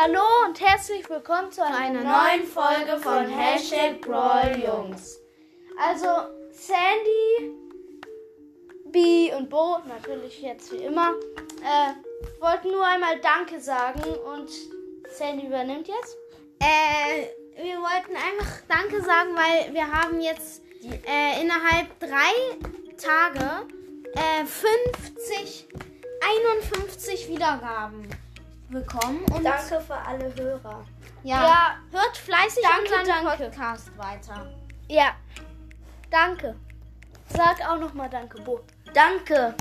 Hallo und herzlich willkommen zu einer, neuen Folge von Hashtag Brawl Jungs. Also Sandy, B und Bo, natürlich jetzt wie immer, äh, wollten nur einmal Danke sagen und Sandy übernimmt jetzt. Äh, wir wollten einfach Danke sagen, weil wir haben jetzt äh, innerhalb drei Tage äh, 50, 51 Wiedergaben bekommen. Und Danke für alle Hörer. Ja, Ja, hört fleißig Danke, unseren danke. Podcast weiter. Ja, danke. Sag auch nochmal Danke, Bo. Danke.